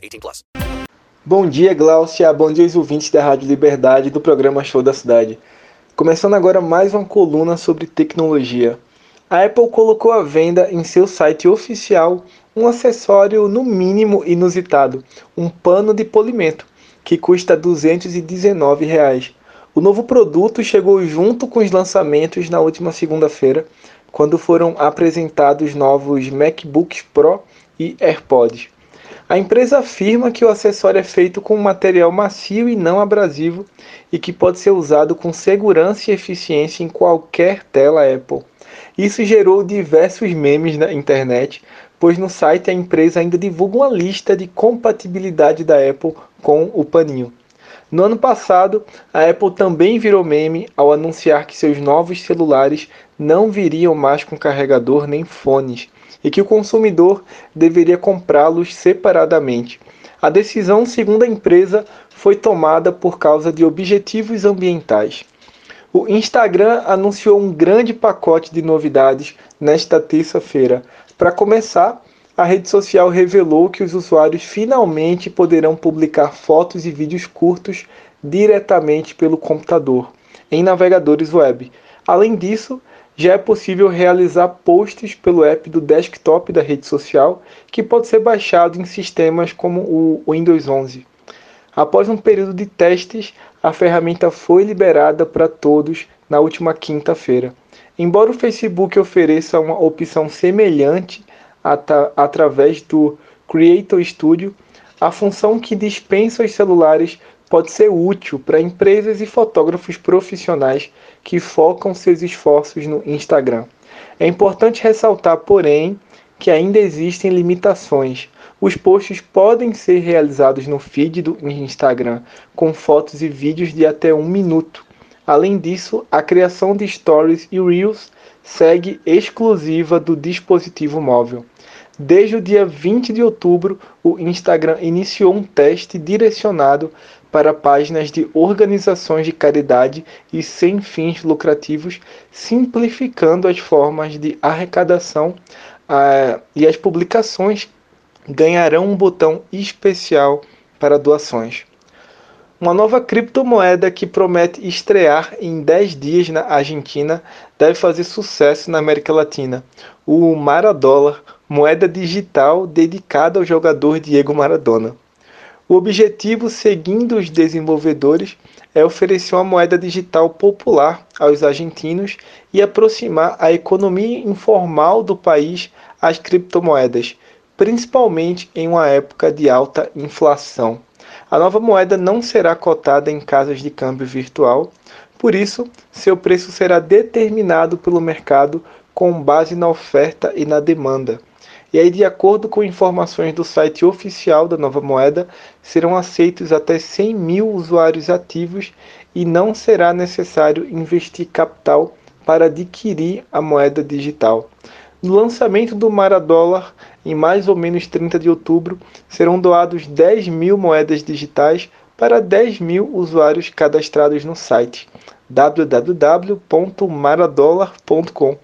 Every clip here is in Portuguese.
18 plus. Bom dia, Glaucia. Bom dia aos ouvintes da Rádio Liberdade do programa Show da Cidade. Começando agora mais uma coluna sobre tecnologia. A Apple colocou à venda em seu site oficial um acessório no mínimo inusitado, um pano de polimento, que custa 219 reais. O novo produto chegou junto com os lançamentos na última segunda-feira, quando foram apresentados novos MacBooks Pro e AirPods. A empresa afirma que o acessório é feito com um material macio e não abrasivo e que pode ser usado com segurança e eficiência em qualquer tela Apple. Isso gerou diversos memes na internet, pois no site a empresa ainda divulga uma lista de compatibilidade da Apple com o paninho. No ano passado, a Apple também virou meme ao anunciar que seus novos celulares não viriam mais com carregador nem fones e que o consumidor deveria comprá-los separadamente. A decisão, segundo a empresa, foi tomada por causa de objetivos ambientais. O Instagram anunciou um grande pacote de novidades nesta terça-feira. Para começar, a rede social revelou que os usuários finalmente poderão publicar fotos e vídeos curtos diretamente pelo computador, em navegadores web. Além disso, já é possível realizar posts pelo app do desktop da rede social, que pode ser baixado em sistemas como o Windows 11. Após um período de testes, a ferramenta foi liberada para todos na última quinta-feira. Embora o Facebook ofereça uma opção semelhante através do Creator Studio, a função que dispensa os celulares pode ser útil para empresas e fotógrafos profissionais que focam seus esforços no Instagram. É importante ressaltar, porém, que ainda existem limitações. Os posts podem ser realizados no feed do Instagram com fotos e vídeos de até um minuto. Além disso, a criação de stories e reels segue exclusiva do dispositivo móvel. Desde o dia 20 de outubro, o Instagram iniciou um teste direcionado para páginas de organizações de caridade e sem fins lucrativos, simplificando as formas de arrecadação uh, e as publicações ganharão um botão especial para doações. Uma nova criptomoeda que promete estrear em 10 dias na Argentina deve fazer sucesso na América Latina. O Maradollar, moeda digital dedicada ao jogador Diego Maradona. O objetivo, seguindo os desenvolvedores, é oferecer uma moeda digital popular aos argentinos e aproximar a economia informal do país às criptomoedas, principalmente em uma época de alta inflação. A nova moeda não será cotada em casas de câmbio virtual, por isso, seu preço será determinado pelo mercado com base na oferta e na demanda. E aí, de acordo com informações do site oficial da nova moeda, serão aceitos até 100 mil usuários ativos e não será necessário investir capital para adquirir a moeda digital. No lançamento do Maradollar, em mais ou menos 30 de outubro, serão doados 10 mil moedas digitais para 10 mil usuários cadastrados no site www.maradollar.com.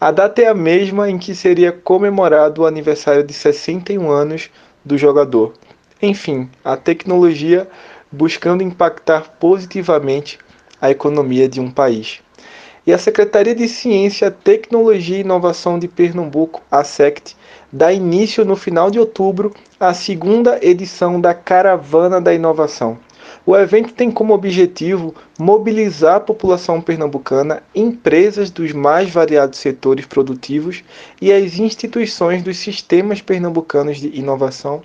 A data é a mesma em que seria comemorado o aniversário de 61 anos do jogador. Enfim, a tecnologia buscando impactar positivamente a economia de um país. E a Secretaria de Ciência, Tecnologia e Inovação de Pernambuco, a SECT, dá início no final de outubro à segunda edição da Caravana da Inovação. O evento tem como objetivo mobilizar a população pernambucana, empresas dos mais variados setores produtivos e as instituições dos sistemas pernambucanos de inovação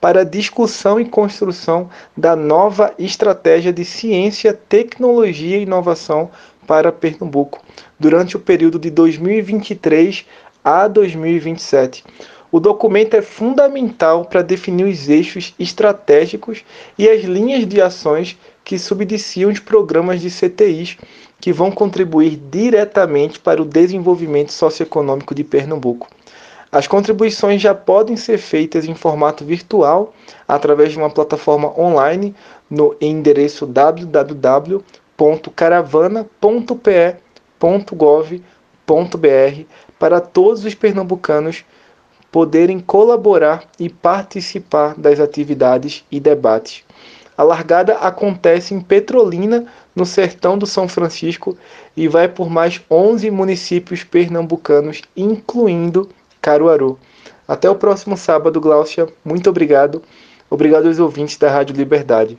para a discussão e construção da nova estratégia de ciência, tecnologia e inovação para Pernambuco durante o período de 2023 a 2027. O documento é fundamental para definir os eixos estratégicos e as linhas de ações que subdiciam os programas de CTIs que vão contribuir diretamente para o desenvolvimento socioeconômico de Pernambuco. As contribuições já podem ser feitas em formato virtual através de uma plataforma online no endereço www.caravana.pe.gov.br para todos os pernambucanos poderem colaborar e participar das atividades e debates. A largada acontece em Petrolina, no sertão do São Francisco, e vai por mais 11 municípios pernambucanos, incluindo Caruaru. Até o próximo sábado, Glaucia. Muito obrigado. Obrigado aos ouvintes da Rádio Liberdade.